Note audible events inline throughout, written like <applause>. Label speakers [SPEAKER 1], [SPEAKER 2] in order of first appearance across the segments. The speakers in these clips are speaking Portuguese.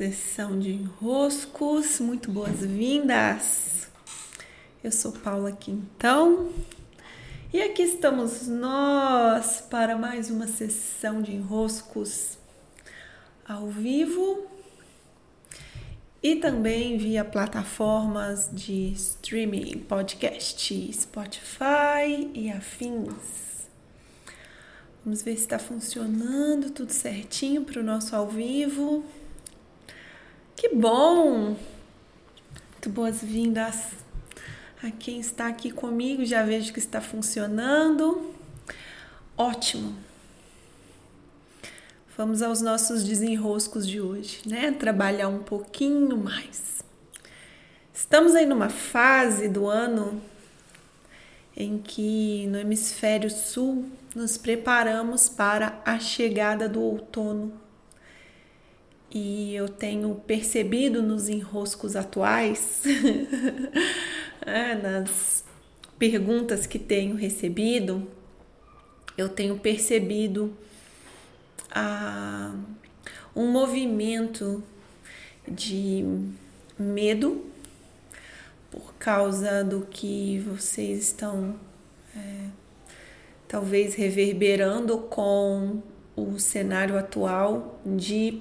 [SPEAKER 1] Sessão de enroscos, muito boas-vindas. Eu sou Paula Quintão e aqui estamos nós para mais uma sessão de enroscos ao vivo e também via plataformas de streaming, podcast, Spotify e afins. Vamos ver se está funcionando tudo certinho para o nosso ao vivo. Que bom! Muito boas-vindas a quem está aqui comigo. Já vejo que está funcionando. Ótimo! Vamos aos nossos desenroscos de hoje, né? Trabalhar um pouquinho mais. Estamos aí numa fase do ano em que no hemisfério sul nos preparamos para a chegada do outono e eu tenho percebido nos enroscos atuais, <laughs> é, nas perguntas que tenho recebido, eu tenho percebido ah, um movimento de medo por causa do que vocês estão é, talvez reverberando com o cenário atual de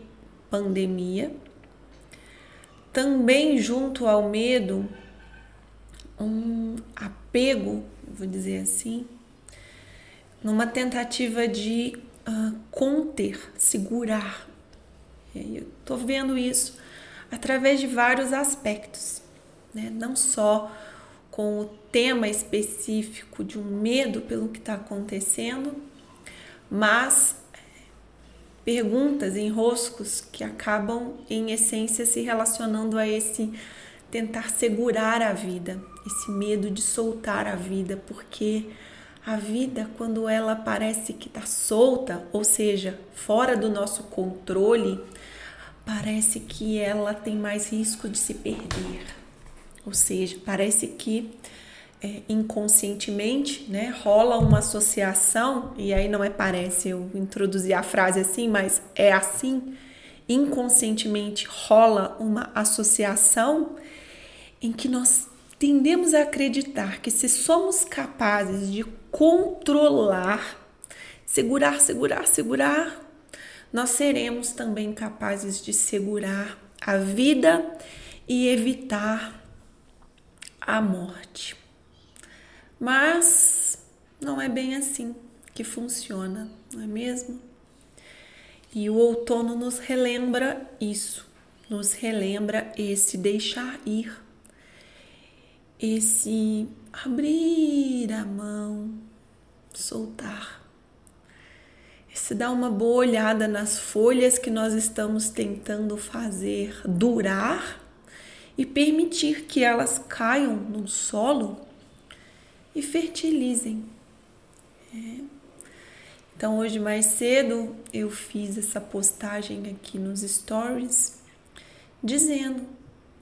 [SPEAKER 1] pandemia. Também junto ao medo, um apego, vou dizer assim, numa tentativa de uh, conter, segurar. Eu estou vendo isso através de vários aspectos, né? não só com o tema específico de um medo pelo que está acontecendo, mas perguntas, enroscos que acabam, em essência, se relacionando a esse tentar segurar a vida, esse medo de soltar a vida, porque a vida, quando ela parece que está solta, ou seja, fora do nosso controle, parece que ela tem mais risco de se perder. Ou seja, parece que é, inconscientemente, né, rola uma associação, e aí não é parece, eu introduzi a frase assim, mas é assim, inconscientemente rola uma associação em que nós tendemos a acreditar que se somos capazes de controlar, segurar, segurar, segurar, nós seremos também capazes de segurar a vida e evitar a morte. Mas não é bem assim que funciona, não é mesmo? E o outono nos relembra isso, nos relembra esse deixar ir, esse abrir a mão, soltar, esse dar uma boa olhada nas folhas que nós estamos tentando fazer durar e permitir que elas caiam no solo e fertilizem. É. Então, hoje mais cedo eu fiz essa postagem aqui nos stories dizendo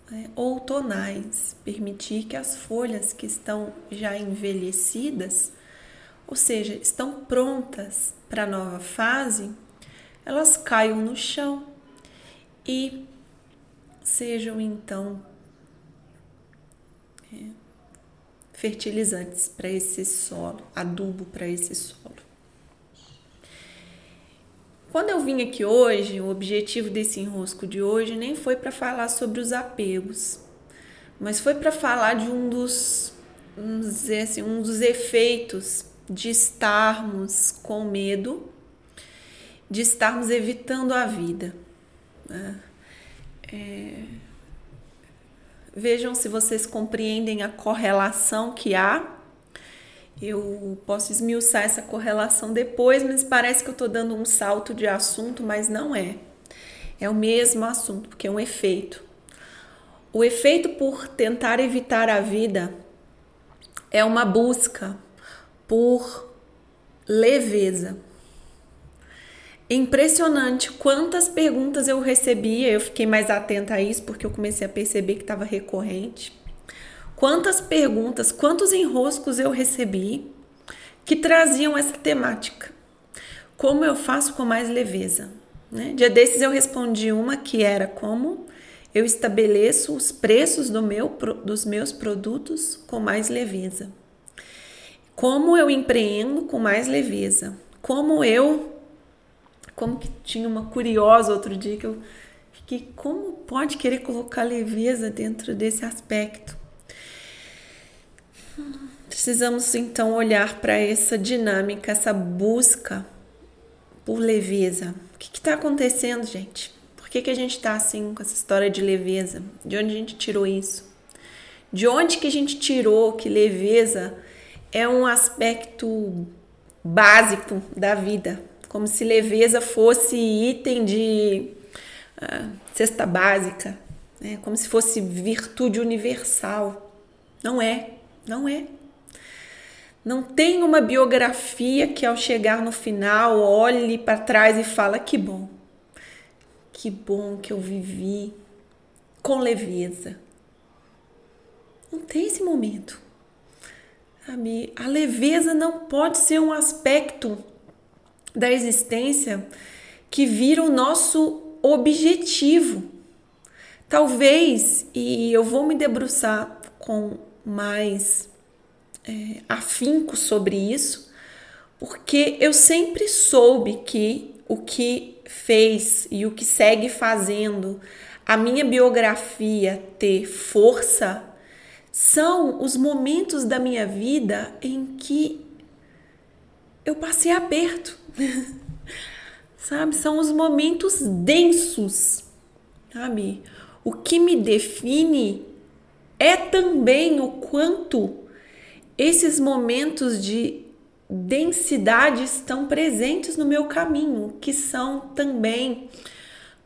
[SPEAKER 1] né, outonais, permitir que as folhas que estão já envelhecidas, ou seja, estão prontas para a nova fase, elas caiam no chão e sejam então é, fertilizantes para esse solo, adubo para esse solo. Quando eu vim aqui hoje, o objetivo desse enrosco de hoje nem foi para falar sobre os apegos, mas foi para falar de um dos, vamos dizer assim, um dos efeitos de estarmos com medo, de estarmos evitando a vida. Né? É, Vejam se vocês compreendem a correlação que há. Eu posso esmiuçar essa correlação depois, mas parece que eu estou dando um salto de assunto, mas não é. É o mesmo assunto, porque é um efeito. O efeito por tentar evitar a vida é uma busca por leveza. Impressionante quantas perguntas eu recebia, eu fiquei mais atenta a isso porque eu comecei a perceber que estava recorrente. Quantas perguntas, quantos enroscos eu recebi que traziam essa temática. Como eu faço com mais leveza? Né? Dia desses eu respondi uma que era como eu estabeleço os preços do meu, dos meus produtos com mais leveza. Como eu empreendo com mais leveza. Como eu. Como que tinha uma curiosa outro dia que eu fiquei. Como pode querer colocar leveza dentro desse aspecto? Precisamos então olhar para essa dinâmica, essa busca por leveza. O que está acontecendo, gente? Por que, que a gente está assim com essa história de leveza? De onde a gente tirou isso? De onde que a gente tirou que leveza é um aspecto básico da vida? Como se leveza fosse item de uh, cesta básica, né? como se fosse virtude universal. Não é, não é. Não tem uma biografia que ao chegar no final olhe para trás e fala que bom que bom que eu vivi com leveza. Não tem esse momento. Sabe? A leveza não pode ser um aspecto da existência que vira o nosso objetivo. Talvez, e eu vou me debruçar com mais é, afinco sobre isso, porque eu sempre soube que o que fez e o que segue fazendo a minha biografia ter força são os momentos da minha vida em que eu passei aperto. <laughs> sabe? São os momentos densos, sabe? O que me define é também o quanto esses momentos de densidades estão presentes no meu caminho, que são também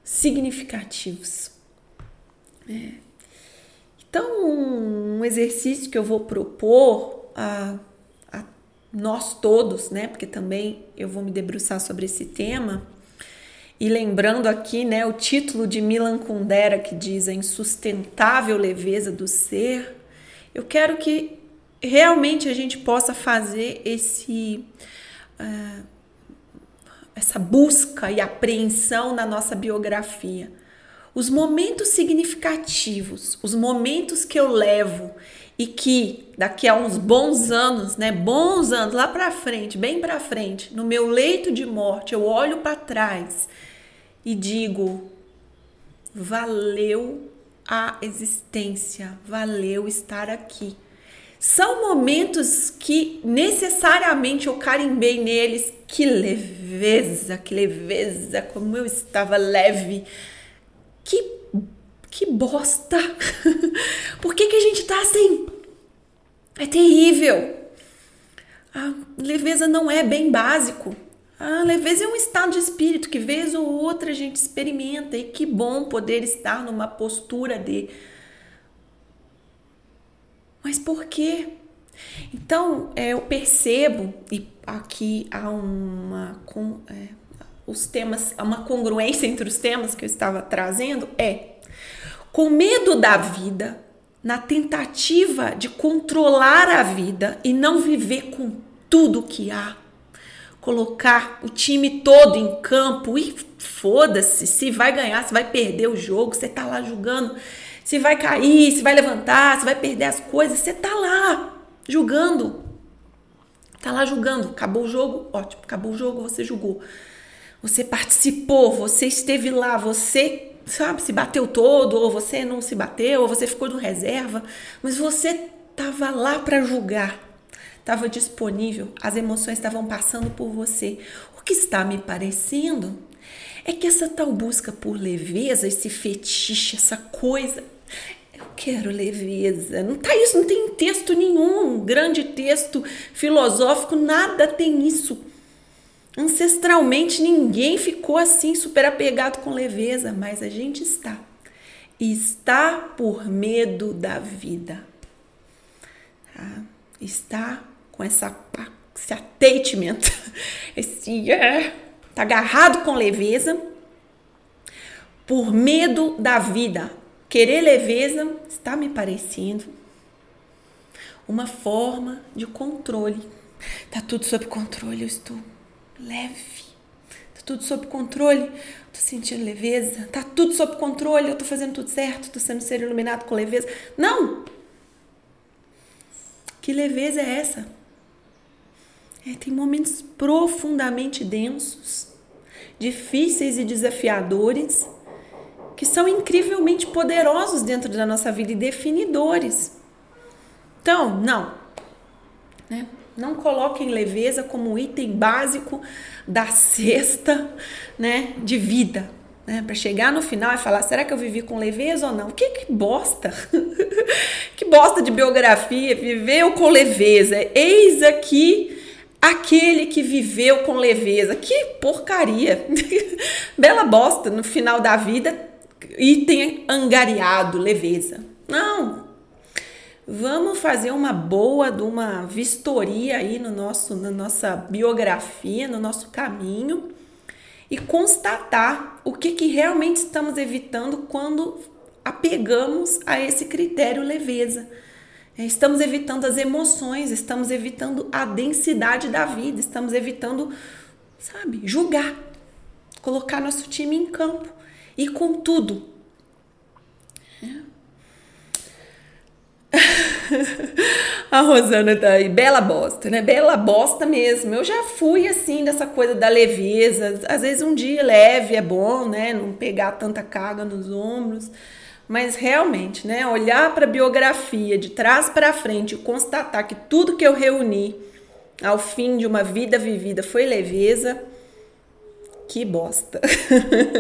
[SPEAKER 1] significativos. É. Então, um exercício que eu vou propor a, a, nós todos, né? Porque também eu vou me debruçar sobre esse tema. E lembrando aqui, né, o título de Milan Kundera que diz a insustentável leveza do ser. Eu quero que realmente a gente possa fazer esse uh, essa busca e apreensão na nossa biografia. Os momentos significativos, os momentos que eu levo e que daqui a uns bons anos, né, bons anos lá para frente, bem para frente, no meu leito de morte, eu olho para trás e digo: valeu a existência, valeu estar aqui. São momentos que necessariamente eu carimbei neles. Que leveza, que leveza, como eu estava leve. Que, que bosta. <laughs> Por que, que a gente tá assim? É terrível. A leveza não é bem básico. A leveza é um estado de espírito que vez ou outra a gente experimenta e que bom poder estar numa postura de mas por quê? Então, é, eu percebo, e aqui há uma. Com, é, os temas, uma congruência <laughs> entre os temas que eu estava trazendo, é com medo da vida, na tentativa de controlar a vida e não viver com tudo que há, colocar o time todo em campo e foda-se se vai ganhar, se vai perder o jogo, você tá lá julgando se vai cair, se vai levantar, se vai perder as coisas, você tá lá julgando. Tá lá julgando. Acabou o jogo, ótimo, acabou o jogo, você julgou. Você participou, você esteve lá, você, sabe, se bateu todo, ou você não se bateu, ou você ficou no reserva, mas você tava lá para julgar. Estava disponível, as emoções estavam passando por você. O que está me parecendo é que essa tal busca por leveza, esse fetiche, essa coisa, eu quero leveza. Não tá isso, não tem texto nenhum, grande texto filosófico, nada tem isso. Ancestralmente ninguém ficou assim super apegado com leveza, mas a gente está. Está por medo da vida. Tá? Está com essa, esse ateitamento, <laughs> esse é, tá agarrado com leveza por medo da vida. Querer leveza está me parecendo uma forma de controle. Tá tudo sob controle, eu estou leve. Tá tudo sob controle. Tô sentindo leveza. Tá tudo sob controle. Eu tô fazendo tudo certo. Tô sendo ser iluminado com leveza. Não! Que leveza é essa? É, tem momentos profundamente densos, difíceis e desafiadores, que são incrivelmente poderosos dentro da nossa vida e definidores. Então, não. Né? Não coloquem leveza como item básico da cesta né, de vida. Né, para chegar no final e falar, será que eu vivi com leveza ou não? Que, que bosta! <laughs> que bosta de biografia, viveu com leveza. Eis aqui aquele que viveu com leveza. Que porcaria! <laughs> Bela bosta no final da vida item angariado, leveza. Não, Vamos fazer uma boa de uma vistoria aí no nosso, na nossa biografia, no nosso caminho e constatar o que, que realmente estamos evitando quando apegamos a esse critério leveza. É, estamos evitando as emoções, estamos evitando a densidade da vida, estamos evitando, sabe, julgar, colocar nosso time em campo e com tudo. É. <laughs> a Rosana tá aí, bela bosta, né? Bela bosta mesmo. Eu já fui assim dessa coisa da leveza. Às vezes um dia leve é bom, né? Não pegar tanta carga nos ombros. Mas realmente, né? Olhar para a biografia de trás para frente e constatar que tudo que eu reuni ao fim de uma vida vivida foi leveza. Que bosta.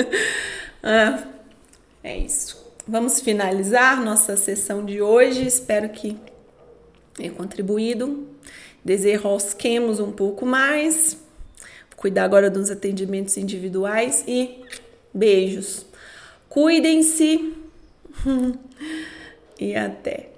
[SPEAKER 1] <laughs> ah, é isso. Vamos finalizar nossa sessão de hoje. Espero que tenha contribuído. Desenrosquemos um pouco mais. Vou cuidar agora dos atendimentos individuais e beijos. Cuidem-se <laughs> e até.